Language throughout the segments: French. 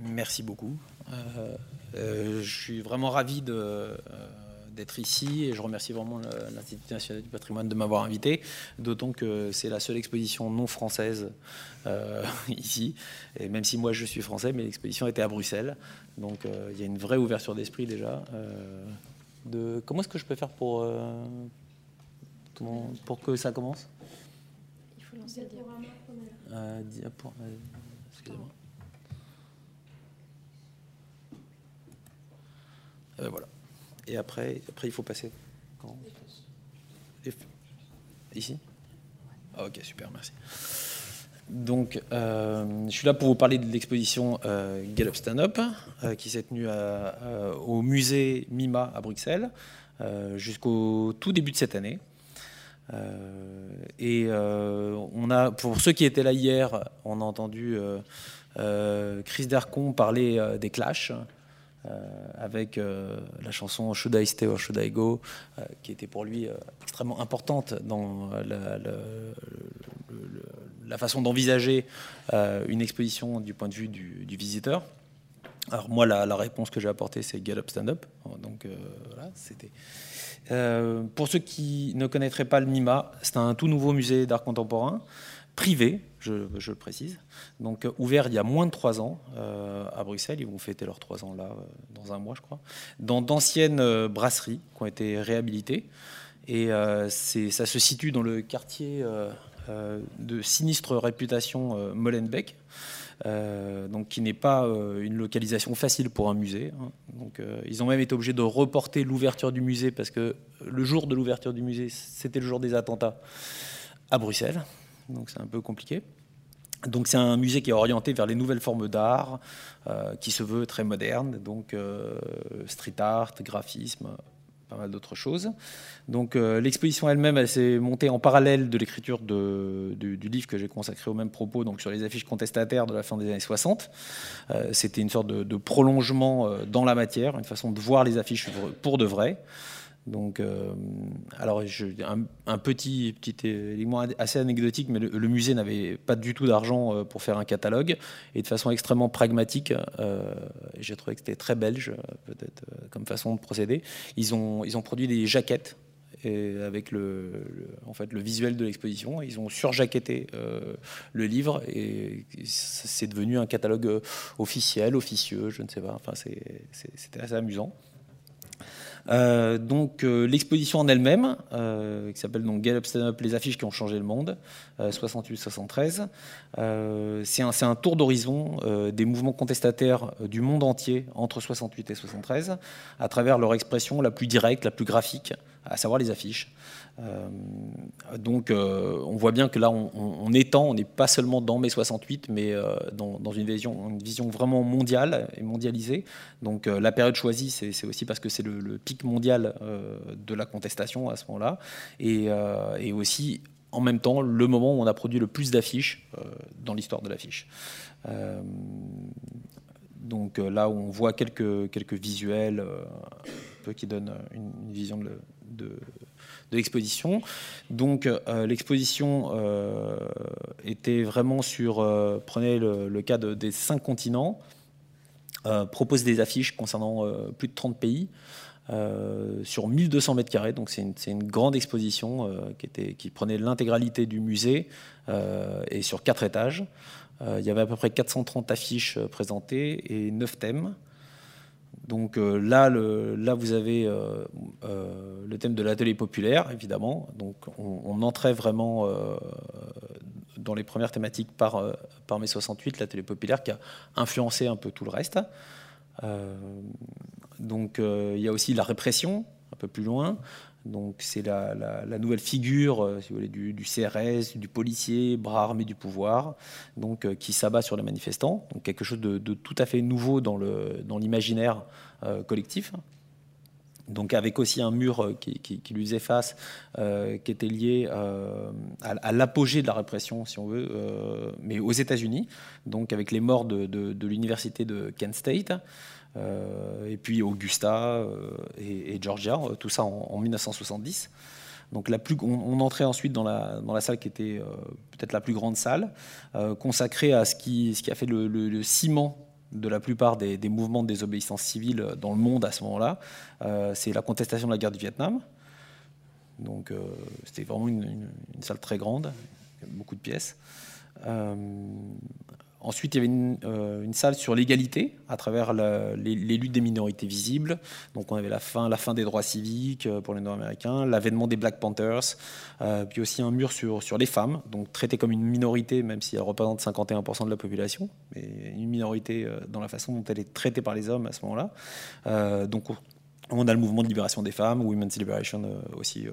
Merci beaucoup. je suis vraiment ravi de d'être ici et je remercie vraiment l'Institut national du patrimoine de m'avoir invité, d'autant que c'est la seule exposition non française euh, ici. Et même si moi je suis français, mais l'exposition était à Bruxelles, donc euh, il y a une vraie ouverture d'esprit déjà. Euh, de... Comment est-ce que je peux faire pour, pour que ça commence? Il faut lancer le diaporama. Excusez-moi. Voilà. Et après, après il faut passer. Quand Ici ah, Ok, super, merci. Donc, euh, je suis là pour vous parler de l'exposition euh, Get Up Stand Up, euh, qui s'est tenue au musée MIMA à Bruxelles jusqu'au tout début de cette année. et on a, pour ceux qui étaient là hier, on a entendu Chris Dercon parler des Clash. Euh, avec euh, la chanson Should I Stay or Should I Go, euh, qui était pour lui extrêmement importante dans la, façon d'envisager une exposition du point de vue du, visiteur. Alors moi, la, réponse que j'ai apportée, c'est Get Up, Stand Up. Donc voilà, c'était. pour ceux qui ne connaîtraient pas le MIMA, c'est un tout nouveau musée d'art contemporain privé, je, le précise, donc euh, ouvert il y a moins de trois ans euh, à Bruxelles. Ils vont fêter leurs trois ans là euh, dans un mois, je crois, dans d'anciennes brasseries qui ont été réhabilitées. Et ça se situe dans le quartier de sinistre réputation Molenbeek. qui n'est pas une localisation facile pour un musée. Hein. Donc, ils ont même été obligés de reporter l'ouverture du musée parce que le jour de l'ouverture du musée, c'était le jour des attentats à Bruxelles donc c'est un peu compliqué. Donc c'est un musée qui est orienté vers les nouvelles formes d'art, euh, qui se veut très moderne, donc euh, street art, graphisme, pas mal d'autres choses. Donc euh, l'exposition elle-même, elle, s'est montée en parallèle de l'écriture du, livre que j'ai consacré au même propos, donc sur les affiches contestataires de la fin des années 60. C'était une sorte de, de prolongement dans la matière, une façon de voir les affiches pour de vrai. Donc, euh, alors, un, petit, élément assez anecdotique, mais le, musée n'avait pas du tout d'argent euh, pour faire un catalogue, et de façon extrêmement pragmatique, euh, j'ai trouvé que c'était très belge, peut-être, comme façon de procéder. Ils ont, produit des jaquettes et avec le visuel de l'exposition. Ils ont surjaquetté le livre et c'est devenu un catalogue officiel, officieux, je ne sais pas. Enfin, c'était assez amusant. Euh, donc euh, l'exposition en elle-même, euh, qui s'appelle donc Get Up Stand Up, les affiches qui ont changé le monde, 68-73, c'est un, un, tour d'horizon des mouvements contestataires du monde entier entre 68 et 73, à travers leur expression la plus directe, la plus graphique, à savoir les affiches. Euh, donc euh, on voit bien que là on, étend, on n'est pas seulement dans mai 68, mais euh, dans, une, vision, vraiment mondiale et mondialisée. Donc la période choisie, c'est aussi parce que c'est le, pic mondial de la contestation à ce moment-là, et, aussi en même temps le moment où on a produit le plus d'affiches dans l'histoire de l'affiche. donc là, on voit quelques, quelques visuels qui donnent une, vision de de l'exposition. Donc euh, l'exposition euh, était vraiment sur, euh, prenez le, cas des cinq continents, propose des affiches concernant plus de 30 pays. sur 1200 mètres carrés, donc c'est une, grande exposition qui, était, qui, prenait l'intégralité du musée et sur quatre étages. il y avait à peu près 430 affiches présentées et 9 thèmes. Donc euh, là, vous avez euh, euh, le thème de l'atelier populaire, évidemment. Donc on, entrait vraiment dans les premières thématiques par, par mai 68, l'atelier populaire, qui a influencé un peu tout le reste. donc il y a aussi la répression, un peu plus loin. Donc c'est la, nouvelle figure euh, si vous voulez, du, CRS, du policier, bras armé du pouvoir, donc, euh, qui s'abat sur les manifestants. Donc quelque chose de, tout à fait nouveau dans l'imaginaire euh, collectif. Donc avec aussi un mur qui, lui faisait face, qui était lié à, l'apogée de la répression, si on veut, mais aux États-Unis, donc avec les morts de l'université de Kent State. Euh, et puis Augusta euh, et, Georgia, euh, tout ça en, 1970. Donc on, entrait ensuite dans la, dans la salle qui était peut-être la plus grande salle, consacrée à ce qui, ce qui a fait le, ciment de la plupart des, mouvements de désobéissance civile dans le monde à ce moment-là. c'est la contestation de la guerre du Vietnam. Donc c'était vraiment une, salle très grande, beaucoup de pièces. Ensuite, il y avait euh, une, salle sur l'égalité à travers les, luttes des minorités visibles. Donc, on avait la fin, des droits civiques euh, pour les Nord-Américains, l'avènement des Black Panthers, euh, puis aussi un mur sur, les femmes, donc traité comme une minorité, même si elle représente 51% de la population, mais une minorité dans la façon dont elle est traitée par les hommes à ce moment-là. donc, on a le mouvement de libération des femmes, Women's Liberation aussi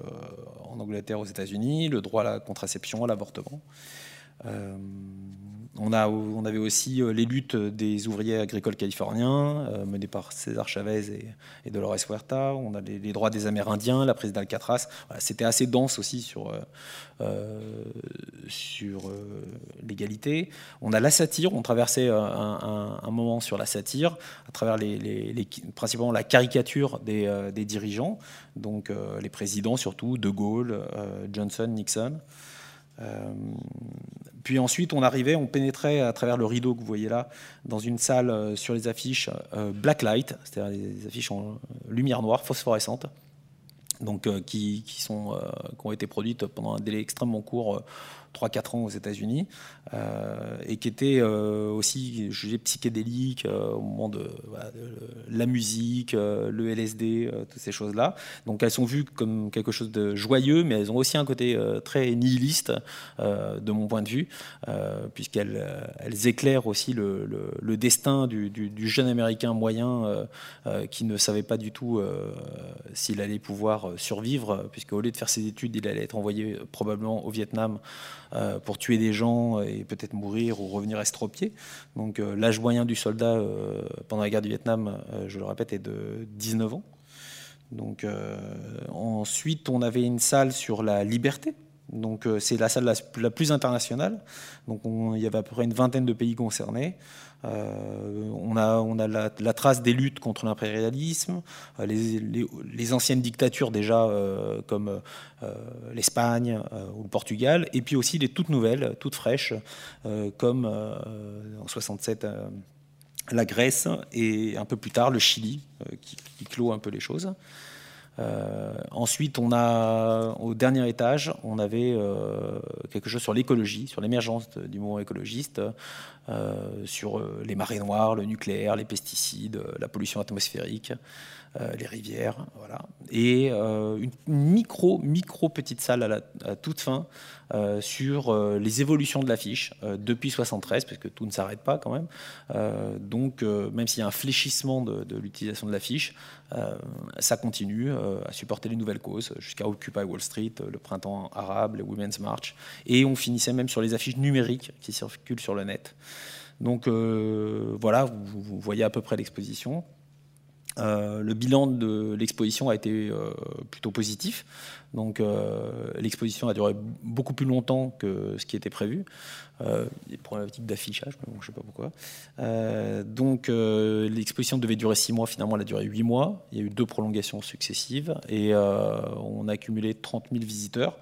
en Angleterre, aux États-Unis, le droit à la contraception, à l'avortement. Euh, on, avait aussi euh, les luttes des ouvriers agricoles californiens, euh, menées par César Chavez et, Dolores Huerta. On a les, droits des Amérindiens, la prise d'Alcatraz. C'était assez dense aussi sur, sur l'égalité. On a la satire. On traversait un, moment sur la satire, à travers les, principalement la caricature des dirigeants, donc les présidents surtout, De Gaulle, Johnson, Nixon. Euh, puis ensuite, on arrivait, on pénétrait à travers le rideau que vous voyez là, dans une salle euh, sur les affiches euh, black light, c'est-à-dire des affiches en lumière noire, phosphorescente, donc qui, sont, qui ont été produites pendant un délai extrêmement court 3-4 ans aux États-Unis, euh, et qui était euh, aussi jugé psychédélique euh, au moment de, la musique, le LSD, toutes ces choses-là. Donc elles sont vues comme quelque chose de joyeux, mais elles ont aussi un côté très nihiliste, de mon point de vue, puisqu'elles elles éclairent aussi le, destin du, du, jeune Américain moyen qui ne savait pas du tout s'il allait pouvoir survivre, puisqu'au lieu de faire ses études, il allait être envoyé probablement au Vietnam euh, pour tuer des gens et peut-être mourir ou revenir estropié. Donc euh, l'âge moyen du soldat euh, pendant la guerre du Vietnam, je le répète, est de 19 ans. Donc ensuite, on avait une salle sur la liberté. Donc c'est la salle la, plus internationale. Donc il y avait à peu près une vingtaine de pays concernés. Euh, on a, on la, trace des luttes contre l'impérialisme, euh, les, anciennes dictatures déjà euh, comme l'Espagne ou le Portugal, et puis aussi les toutes nouvelles, toutes fraîches, comme en 67 la Grèce et un peu plus tard le Chili, qui clôt un peu les choses. Euh, ensuite, on a au dernier étage, on avait euh, quelque chose sur l'écologie, sur l'émergence du mouvement écologiste, euh, sur les marées noires, le nucléaire, les pesticides, la pollution atmosphérique. Euh, les rivières, voilà. Et euh, une micro, micro petite salle à, la, toute fin euh, sur les évolutions de l'affiche depuis 73, parce que tout ne s'arrête pas quand même. donc, même s'il y a un fléchissement de, l'utilisation de l'affiche, ça continue à supporter les nouvelles causes jusqu'à Occupy Wall Street, le printemps arabe, les Women's March, et on finissait même sur les affiches numériques qui circulent sur le net. Donc voilà, vous, voyez à peu près l'exposition. Euh, le bilan de l'exposition a été euh, plutôt positif. Donc euh, l'exposition a duré beaucoup plus longtemps que ce qui était prévu. des problématiques d'affichage, je ne sais pas pourquoi. donc l'exposition devait durer six mois, finalement elle a duré huit mois. Il y a eu deux prolongations successives et on a accumulé 30 000 visiteurs.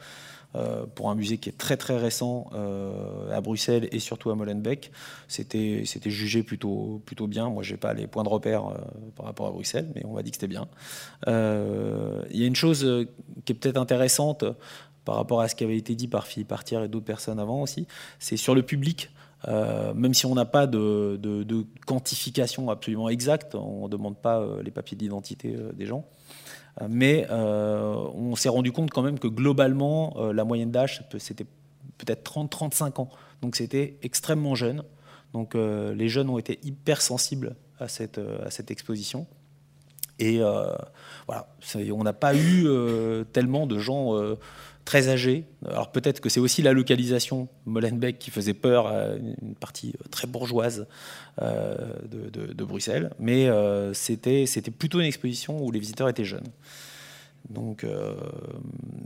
Euh, pour un musée qui est très très récent euh, à Bruxelles et surtout à Molenbeek, c'était jugé plutôt, plutôt bien. Moi, je n'ai pas les points de repère euh, par rapport à Bruxelles, mais on m'a dit que c'était bien. Il y a une chose qui est peut-être intéressante par rapport à ce qui avait été dit par Philippe Artière et d'autres personnes avant aussi, c'est sur le public. même si on n'a pas de, de, quantification absolument exacte, on ne demande pas les papiers d'identité des gens. Mais euh, on s'est rendu compte quand même que globalement, euh, la moyenne d'âge, c'était peut-être 30-35 ans. Donc c'était extrêmement jeune. Donc euh, les jeunes ont été hyper sensibles à cette, à cette exposition. Et voilà, on n'a pas eu tellement de gens très âgés. Alors peut-être que c'est aussi la localisation Molenbeek qui faisait peur à une partie très bourgeoise euh, de, Bruxelles, mais euh, c'était plutôt une exposition où les visiteurs étaient jeunes. Donc euh,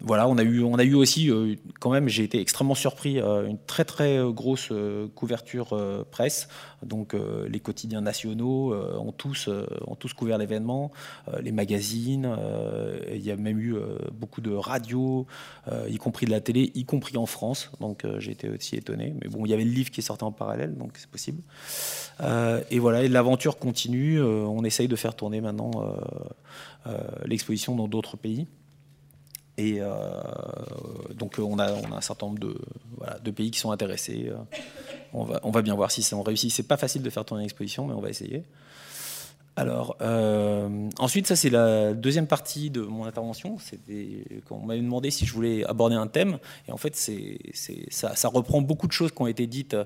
voilà, on a eu, on a eu aussi, euh, quand même, j'ai été extrêmement surpris, euh, une très très grosse couverture presse. Donc les quotidiens nationaux ont tous, ont tous couvert l'événement, les magazines. il y a même eu beaucoup de radios, y compris de la télé, y compris en France. Donc j'ai été aussi étonné. Mais bon, il y avait le livre qui sortait en parallèle, donc c'est possible. et voilà, l'aventure continue. on essaye de faire tourner maintenant l'exposition dans d'autres pays. Et euh, donc on a, on a, un certain nombre de, pays qui sont intéressés. On va, on va bien voir si on réussit. C'est pas facile de faire tourner une exposition, mais on va essayer. Alors, euh, ensuite, ça c'est la deuxième partie de mon intervention. C'était quand on m'avait demandé si je voulais aborder un thème, et en fait, ça, reprend beaucoup de choses qui ont été dites,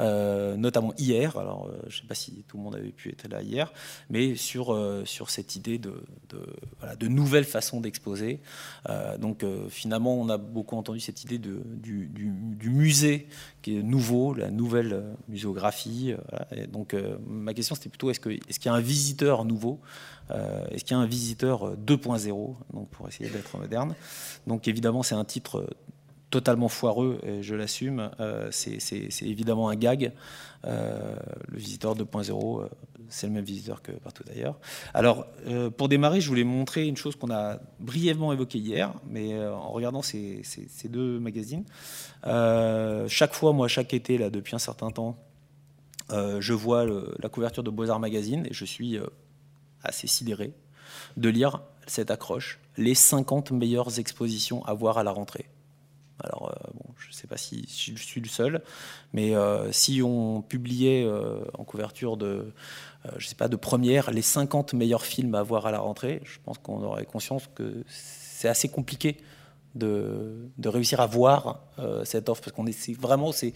euh, notamment hier. Alors, euh, je ne sais pas si tout le monde avait pu être là hier, mais sur sur cette idée de de, nouvelles façons d'exposer. donc, finalement, on a beaucoup entendu cette idée du, du, musée qui est nouveau, la nouvelle muséographie. Donc, ma question c'était plutôt est-ce est-ce qu'il y a un visiteur nouveau euh, Est-ce qu'il y a un visiteur 2.0 euh, donc pour essayer d'être moderne? Donc évidemment, c'est un titre totalement foireux, je l'assume. Euh, c'est évidemment un gag. le visiteur 2.0, c'est le même visiteur que partout ailleurs. Alors, pour démarrer, je voulais montrer une chose qu'on a brièvement évoquée hier, mais en regardant ces, ces deux magazines. chaque fois, moi, chaque été, là, depuis un certain temps, euh, je vois la couverture de Beaux-Arts Magazine et je suis euh, assez sidéré de lire cette accroche, les 50 meilleures expositions à voir à la rentrée. Alors, euh, je ne sais pas si, je suis le seul, mais si on publiait en couverture de, je sais pas, de première les 50 meilleurs films à voir à la rentrée, je pense qu'on aurait conscience que c'est assez compliqué de, réussir à voir cette offre, parce qu'on est vraiment, c'est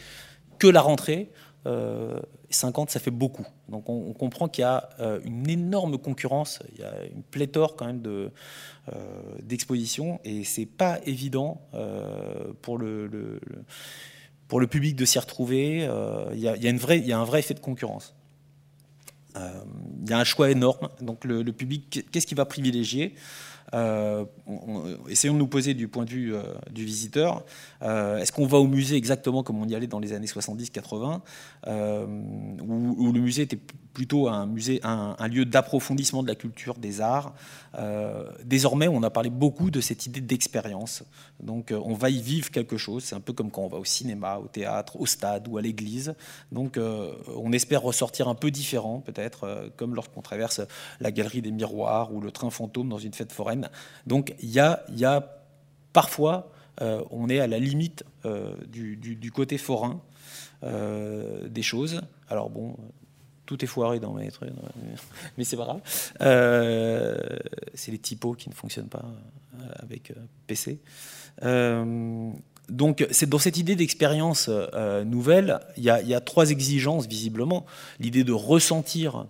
que la rentrée. 50, ça fait beaucoup. Donc on, comprend qu'il y a euh, une énorme concurrence, il y a une pléthore quand même de, euh, d'expositions, et c'est pas évident euh, pour, le, pour le public de s'y retrouver. Il y, a, une il y a un vrai effet de concurrence. il y a un choix énorme. Donc le public, qu'est-ce qu'il va privilégier? Euh, essayons de nous poser du point de vue euh, du visiteur. Euh, est-ce qu'on va au musée exactement comme on y allait dans les années 70-80, où, le musée était plutôt un, musée, un, lieu d'approfondissement de la culture, des arts? désormais, on a parlé beaucoup de cette idée d'expérience. Donc, on va y vivre quelque chose. C'est un peu comme quand on va au cinéma, au théâtre, au stade ou à l'église. Donc, on espère ressortir un peu différent, peut-être, comme lorsqu'on traverse la galerie des miroirs ou le train fantôme dans une fête foraine. Donc il y a, parfois, euh, on est à la limite euh, du, côté forain euh, des choses. Alors bon, tout est foiré dans mes trucs, mais c'est pas grave. c'est les typos qui ne fonctionnent pas avec PC. donc, dans cette idée d'expérience nouvelle, il y, a trois exigences visiblement. L'idée de ressentir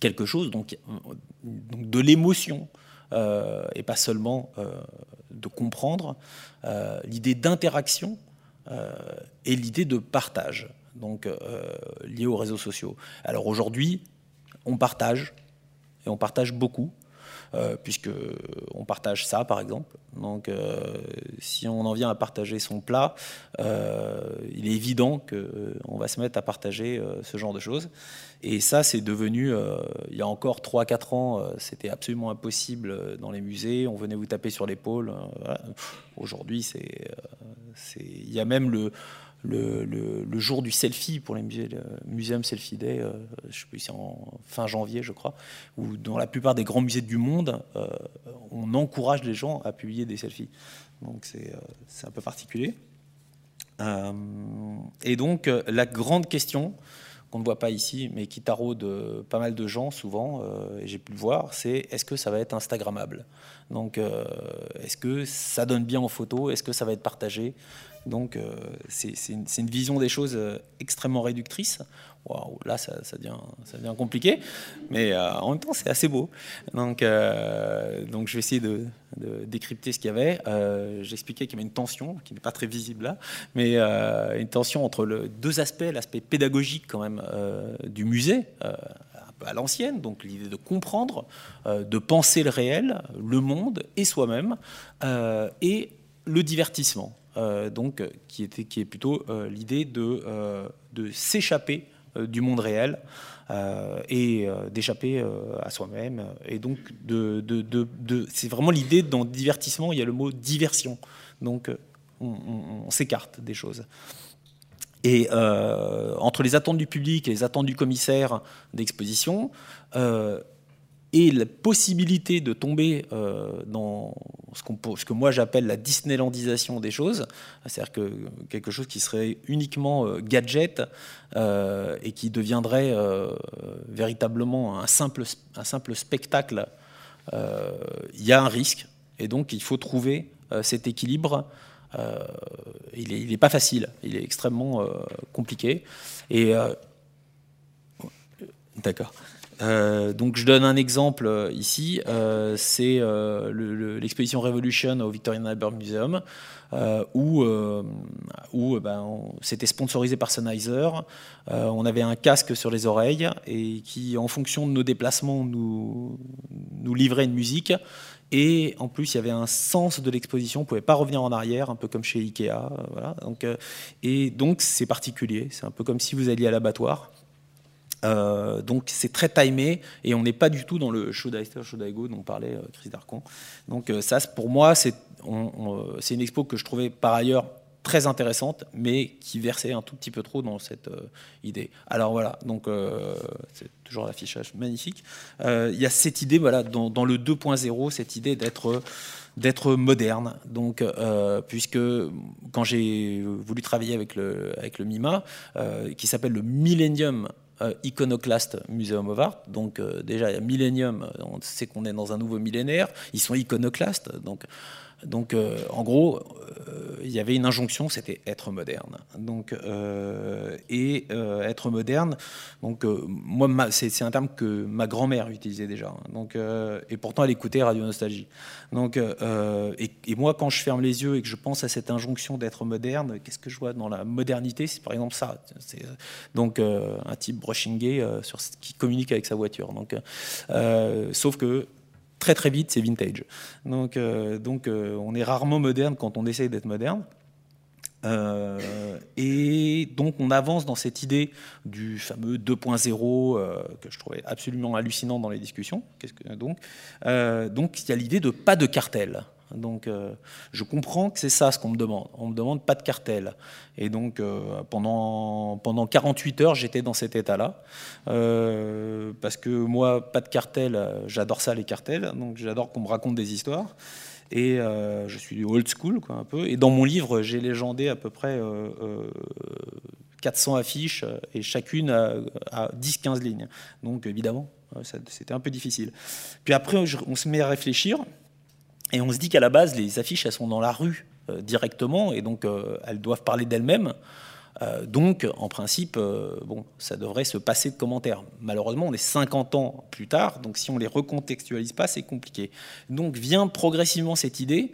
quelque chose, donc de l'émotion, et pas seulement euh, de comprendre, euh, l'idée d'interaction et l'idée de partage, donc liée aux réseaux sociaux. Alors aujourd'hui, on partage, et on partage beaucoup. Euh, puisque on partage ça par exemple. Donc euh, si on en vient à partager son plat, euh, il est évident qu'on va se mettre à partager ce genre de choses. Et ça, c'est devenu, il y a encore 3-4 ans, c'était absolument impossible dans les musées. On venait vous taper sur l'épaule. Aujourd'hui, c'est, il y a même le le, jour du selfie pour les musées, le Museum Selfie Day, euh, je sais plus, c'est en fin janvier, je crois, où dans la plupart des grands musées du monde, euh, on encourage les gens à publier des selfies. Donc c'est euh, un peu particulier. et donc la grande question qu'on ne voit pas ici, mais qui taraude pas mal de gens souvent, et j'ai pu le voir, c'est est-ce que ça va être Instagrammable? Donc, est-ce que ça donne bien en photo? Est-ce que ça va être partagé? Donc c'est une, vision des choses extrêmement réductrice là ça, devient, compliqué, mais euh, en même temps c'est assez beau. Donc, euh, je vais essayer de, décrypter ce qu'il y avait. Euh, j'expliquais qu'il y avait une tension, qui n'est pas très visible là, mais une tension entre deux aspects, l'aspect pédagogique quand même du musée, à l'ancienne, donc l'idée de comprendre, de penser le réel, le monde et soi-même, et le divertissement. Donc, qui, était, qui est plutôt l'idée de, de s'échapper euh, du monde réel euh, et euh, d'échapper à soi-même. Et donc, de, c'est vraiment l'idée dans divertissement, il y a le mot diversion. Donc, on, s'écarte des choses. Et entre les attentes du public et les attentes du commissaire d'exposition, et la possibilité de tomber euh, dans ce, que moi j'appelle la Disneylandisation des choses, c'est-à-dire que quelque chose qui serait uniquement euh, gadget euh, et qui deviendrait véritablement un simple, un simple spectacle, il y a un risque. Et donc il faut trouver cet équilibre. il n'est pas facile, il est extrêmement compliqué. Et d'accord. Euh, donc je donne un exemple euh, ici, euh, c'est l'exposition Revolution au Victorian Albert Museum, où, ben, c'était sponsorisé par Sennheiser. on avait un casque sur les oreilles et qui, en fonction de nos déplacements, nous, livrait une musique. Et en plus, il y avait un sens de l'exposition, on ne pouvait pas revenir en arrière, un peu comme chez Ikea. et donc c'est particulier, c'est un peu comme si vous alliez à l'abattoir. Euh, donc c'est très timé et on n'est pas du tout dans le should I stay, should go dont parlait euh, Chris Darcon. Donc euh, ça, pour moi, c'est une expo que je trouvais par ailleurs très intéressante, mais qui versait un tout petit peu trop dans cette idée. Alors voilà, donc c'est toujours l'affichage magnifique. Il y a cette idée, voilà, dans, dans le 2.0, cette idée d'être d'être moderne. Donc, puisque quand j'ai voulu travailler avec le, avec le MIMA, qui s'appelle le Millennium euh, Iconoclast Museum of Art. Donc euh, déjà, il y a Millennium, on sait qu'on est dans un nouveau millénaire. Ils sont iconoclastes. Donc donc, euh, en gros, euh, il y avait une injonction, c'était être moderne. Donc, euh, et être moderne, donc moi, c'est un terme que ma grand-mère utilisait déjà. Donc, et pourtant, elle écoutait Radio Nostalgie. Donc, et, moi, quand je ferme les yeux et que je pense à cette injonction d'être moderne, qu'est-ce que je vois dans la modernité? C'est par exemple ça. Donc, un type brushing gay sur, qui communique avec sa voiture. Donc, sauf que très très vite, c'est vintage. Donc, euh, donc euh, on est rarement moderne quand on essaye d'être moderne. Euh, et donc on avance dans cette idée du fameux 2.0 que je trouvais absolument hallucinant dans les discussions. Que, donc, donc il y a l'idée de pas de cartel. Donc euh, je comprends que c'est ça ce qu'on me demande. On me demande pas de cartel. Et donc euh, pendant, pendant 48 heures, j'étais dans cet état-là. Euh, parce que moi, pas de cartel, j'adore ça les cartels. Donc j'adore qu'on me raconte des histoires. Et je suis old school, quoi, un peu. Et dans mon livre, j'ai légendé à peu près 400 affiches et chacune à, 10-15 lignes. Donc évidemment, c'était un peu difficile. Puis après, on se met à réfléchir. Et on se dit qu'à la base, les affiches, elles sont dans la rue euh, directement, et donc euh, elles doivent parler d'elles-mêmes. Euh, donc, en principe, bon, ça devrait se passer de commentaires. Malheureusement, on est 50 ans plus tard, donc si on les recontextualise pas, c'est compliqué. Donc vient progressivement cette idée,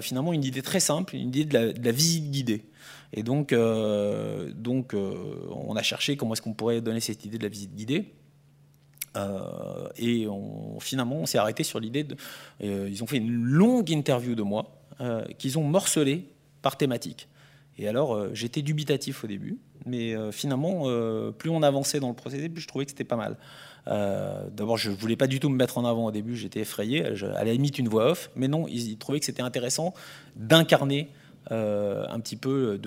finalement une idée très simple, une idée de la, visite guidée. Et donc, donc on a cherché comment est-ce qu'on pourrait donner cette idée de la visite guidée. Euh, et finalement, on s'est arrêté sur l'idée de. Euh, ils ont fait une longue interview de moi euh, qu'ils ont morcelé par thématique. Et alors, j'étais dubitatif au début, mais finalement, plus on avançait dans le procédé, plus je trouvais que c'était pas mal. D'abord, je voulais pas du tout me mettre en avant au début, j'étais effrayé, à la limite une voix off, mais non, ils, trouvaient que c'était intéressant d'incarner un petit peu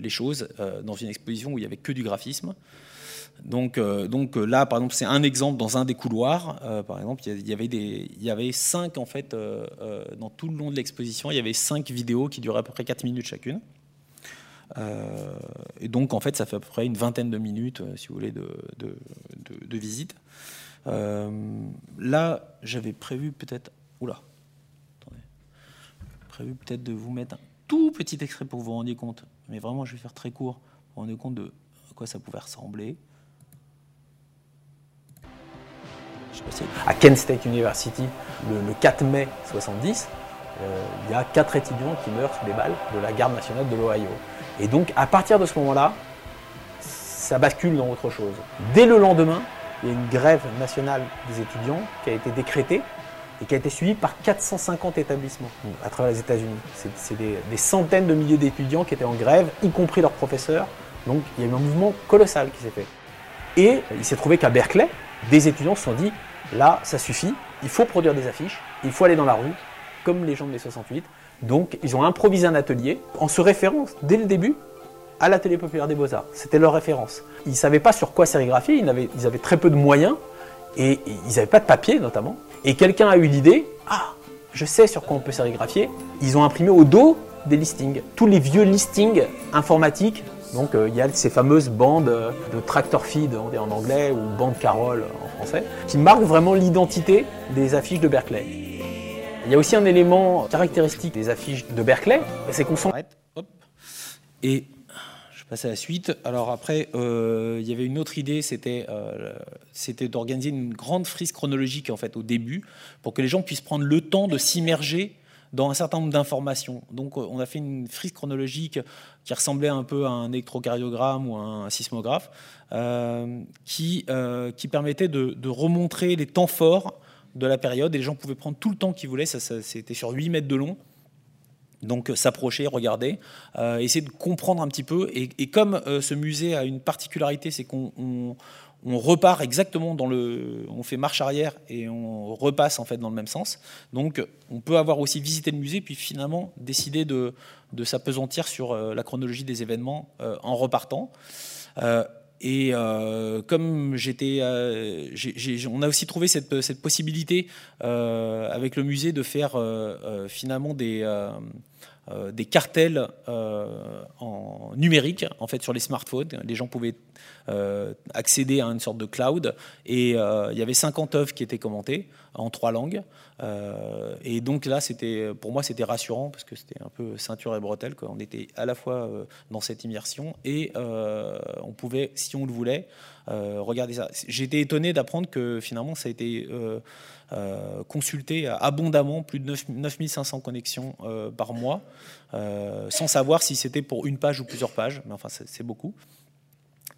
les choses dans une exposition où il n'y avait que du graphisme. Donc, euh, donc euh, là, par exemple, c'est un exemple dans un des couloirs. Euh, par exemple, il y avait des, il y avait cinq en fait dans tout le long de l'exposition. Il y avait cinq vidéos qui duraient à peu près 4 minutes chacune. et donc, en fait, ça fait à peu près une vingtaine de minutes, si vous voulez, de, de, de visite. là, j'avais prévu peut-être, oula, attendez, prévu peut-être de vous mettre un tout petit extrait pour vous rendiez compte, mais vraiment je vais faire très court, vous vous rendez compte de quoi ça pouvait ressembler. À Kent State University, le, 4 mai 70, euh, il y a quatre étudiants qui meurent sous les balles de la garde nationale de l'Ohio. Et donc, à partir de ce moment-là, ça bascule dans autre chose. Dès le lendemain, il y a une grève nationale des étudiants qui a été décrétée et qui a été suivie par 450 établissements à travers les États-Unis. C'est des, des, centaines de milliers d'étudiants qui étaient en grève, y compris leurs professeurs. Donc il y a eu un mouvement colossal qui s'est fait. Et il s'est trouvé qu'à Berkeley, des étudiants se sont dit là, ça suffit, il faut produire des affiches, il faut aller dans la rue, comme les gens de mai 68. Donc, ils ont improvisé un atelier en se référant dès le début à l'atelier populaire des beaux-arts. C'était leur référence. Ils ne savaient pas sur quoi sérigraphier, ils avaient, très peu de moyens et, ils n'avaient pas de papier notamment. Et quelqu'un a eu l'idée ah, je sais sur quoi on peut sérigraphier. Ils ont imprimé au dos des listings, tous les vieux listings informatiques donc euh, il y a ces fameuses bandes euh, de tractor feed en anglais ou bandes Carole qui marquent vraiment l'identité des affiches de Berkeley. Il y a aussi un élément caractéristique des affiches de Berkeley, c'est qu'on s'arrête. Et je passe à la suite. Alors après, euh, il y avait une autre idée, c'était d'organiser une grande frise chronologique en fait au début, pour que les gens puissent prendre le temps de s'immerger dans un certain nombre d'informations. Donc on a fait une frise chronologique qui ressemblait un peu à un électrocardiogramme ou un sismographe, euh, qui, euh, qui permettait de, remontrer les temps forts de la période. Et les gens pouvaient prendre tout le temps qu'ils voulaient. Ça, C'était sur 8 mètres de long. Donc s'approcher, regarder, euh, essayer de comprendre un petit peu. Et, comme ce musée a une particularité, c'est qu'on on repart exactement dans le, on fait marche arrière et on repasse en fait dans le même sens. Donc, on peut avoir aussi visité le musée puis finalement décider de, de s'apesantir sur euh, la chronologie des événements euh, en repartant. Euh, et comme j'étais, on a aussi trouvé cette, cette possibilité avec le musée de faire finalement des des cartels en numérique en fait sur les smartphones. Les gens pouvaient accéder à une sorte de cloud. Et euh, il y avait 50 œuvres qui étaient commentées en trois langues. Euh, et donc là, c'était pour moi, c'était rassurant parce que c'était un peu ceinture et bretelle. Quoi. On était à la fois dans cette immersion et on pouvait, si on le voulait, regarder ça. J'étais étonné d'apprendre que finalement, ça a été consulté abondamment, plus de 9500 connexions par mois, sans savoir si c'était pour une page ou plusieurs pages, mais enfin c'est beaucoup.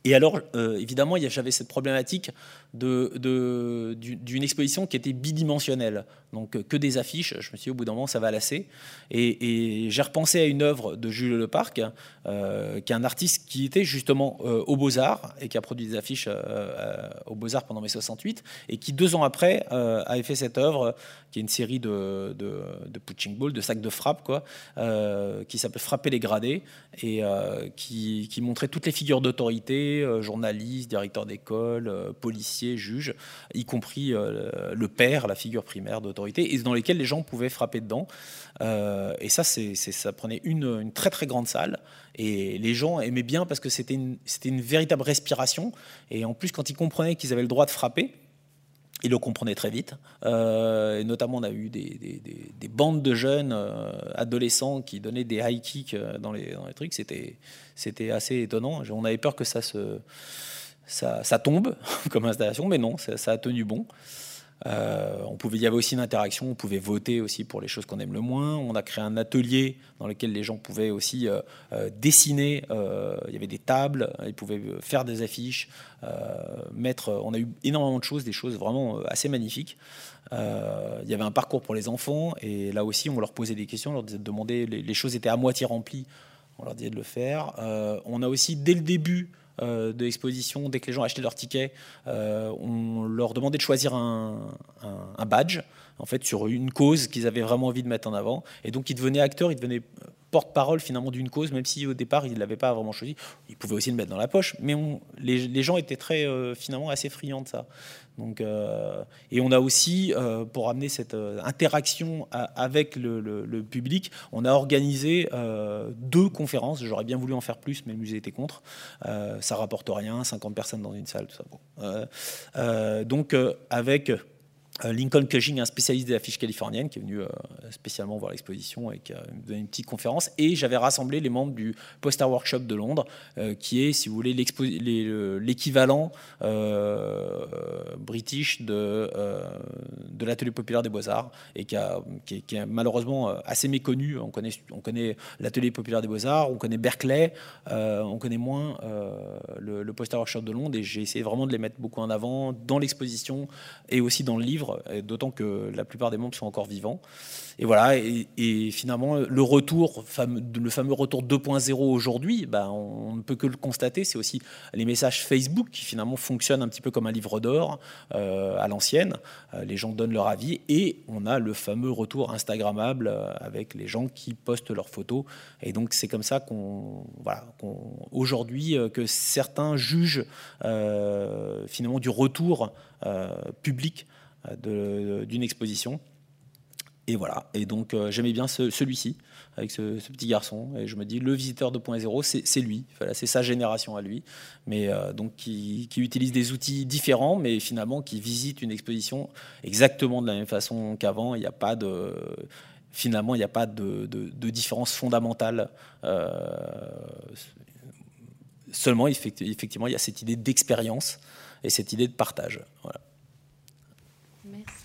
Et alors, euh, évidemment, j'avais cette problématique d'une exposition qui était bidimensionnelle, donc euh, que des affiches. Je me suis dit, au bout d'un moment, ça va lasser. Et, j'ai repensé à une œuvre de Jules Leparc, euh, qui est un artiste qui était justement euh, aux Beaux-Arts et qui a produit des affiches aux Beaux-Arts pendant mai 68, et qui, deux ans après, avait fait cette œuvre, qui est une série de, de, de punching ball, de sacs de frappe, quoi, qui s'appelle Frapper les gradés, et qui, qui, montrait toutes les figures d'autorité, journalistes, directeurs d'école, policiers, juges, y compris euh, le père, la figure primaire d'autorité, et dans lesquels les gens pouvaient frapper dedans. Euh, et ça, ça prenait une, très très grande salle. Et les gens aimaient bien parce que c'était une, véritable respiration. Et en plus, quand ils comprenaient qu'ils avaient le droit de frapper, ils le comprenaient très vite. Euh, et notamment, on a eu des, des, bandes de jeunes adolescents qui donnaient des high kicks dans les, trucs. C'était assez étonnant. On avait peur que ça se ça, tombe comme installation, mais non, ça, a tenu bon. Euh, on pouvait, il y avait aussi une interaction, on pouvait voter aussi pour les choses qu'on aime le moins. On a créé un atelier dans lequel les gens pouvaient aussi euh, euh, dessiner. il y avait des tables, ils pouvaient faire des affiches, mettre. On a eu énormément de choses, des choses vraiment assez magnifiques. il y avait un parcours pour les enfants et là aussi on leur posait des questions, on leur demandait, les, les choses étaient à moitié remplies, on leur disait de le faire. on a aussi dès le début euh, de l'exposition, dès que les gens achetaient leur ticket, euh, on leur demandait de choisir un, badge en fait sur une cause qu'ils avaient vraiment envie de mettre en avant. Et donc ils devenaient acteurs, ils devenaient porte-parole finalement d'une cause, même si au départ ils ne l'avaient pas vraiment choisi. Ils pouvaient aussi le mettre dans la poche, mais les, gens étaient très euh, finalement assez friands de ça. Euh, et on a aussi, euh, pour amener cette interaction avec le, public, on a organisé deux conférences. J'aurais bien voulu en faire plus, mais le musée était contre. ça rapporte rien, 50 personnes dans une salle, tout ça. donc avec Euh, Lincoln Cushing, un spécialiste de la fiche californienne, qui est venu euh, spécialement voir l'exposition et qui a donné une petite conférence. Et j'avais rassemblé les membres du Poster Workshop de Londres, euh, qui est, si vous voulez, l'équivalent british de, l'Atelier populaire des Beaux-Arts, et qui, est, malheureusement assez méconnu. On connaît, on connaît l'Atelier populaire des Beaux-Arts, on connaît Berkeley, on connaît moins le Poster Workshop de Londres, et j'ai essayé vraiment de les mettre beaucoup en avant dans l'exposition et aussi dans le livre d'autant que la plupart des membres sont encore vivants. Et voilà, et, finalement, le retour, le fameux retour 2.0 aujourd'hui, ben, on ne peut que le constater, c'est aussi les messages Facebook qui finalement fonctionnent un petit peu comme un livre d'or euh, à l'ancienne. Euh, les gens donnent leur avis et on a le fameux retour Instagrammable euh, avec les gens qui postent leurs photos. Et donc c'est comme ça qu'on, voilà, aujourd'hui que certains jugent finalement du retour public d'une exposition. Et voilà. Et donc euh, j'aimais bien celui-ci avec ce, petit garçon. Et je me dis le visiteur 2.0, c'est lui. C'est sa génération à lui. Mais euh, donc qui, utilise des outils différents, mais finalement qui visite une exposition exactement de la même façon qu'avant. Il n'y a pas de finalement il n'y a pas de, différence fondamentale. Euh, seulement effectivement il y a cette idée d'expérience et cette idée de partage. Voilà. mes.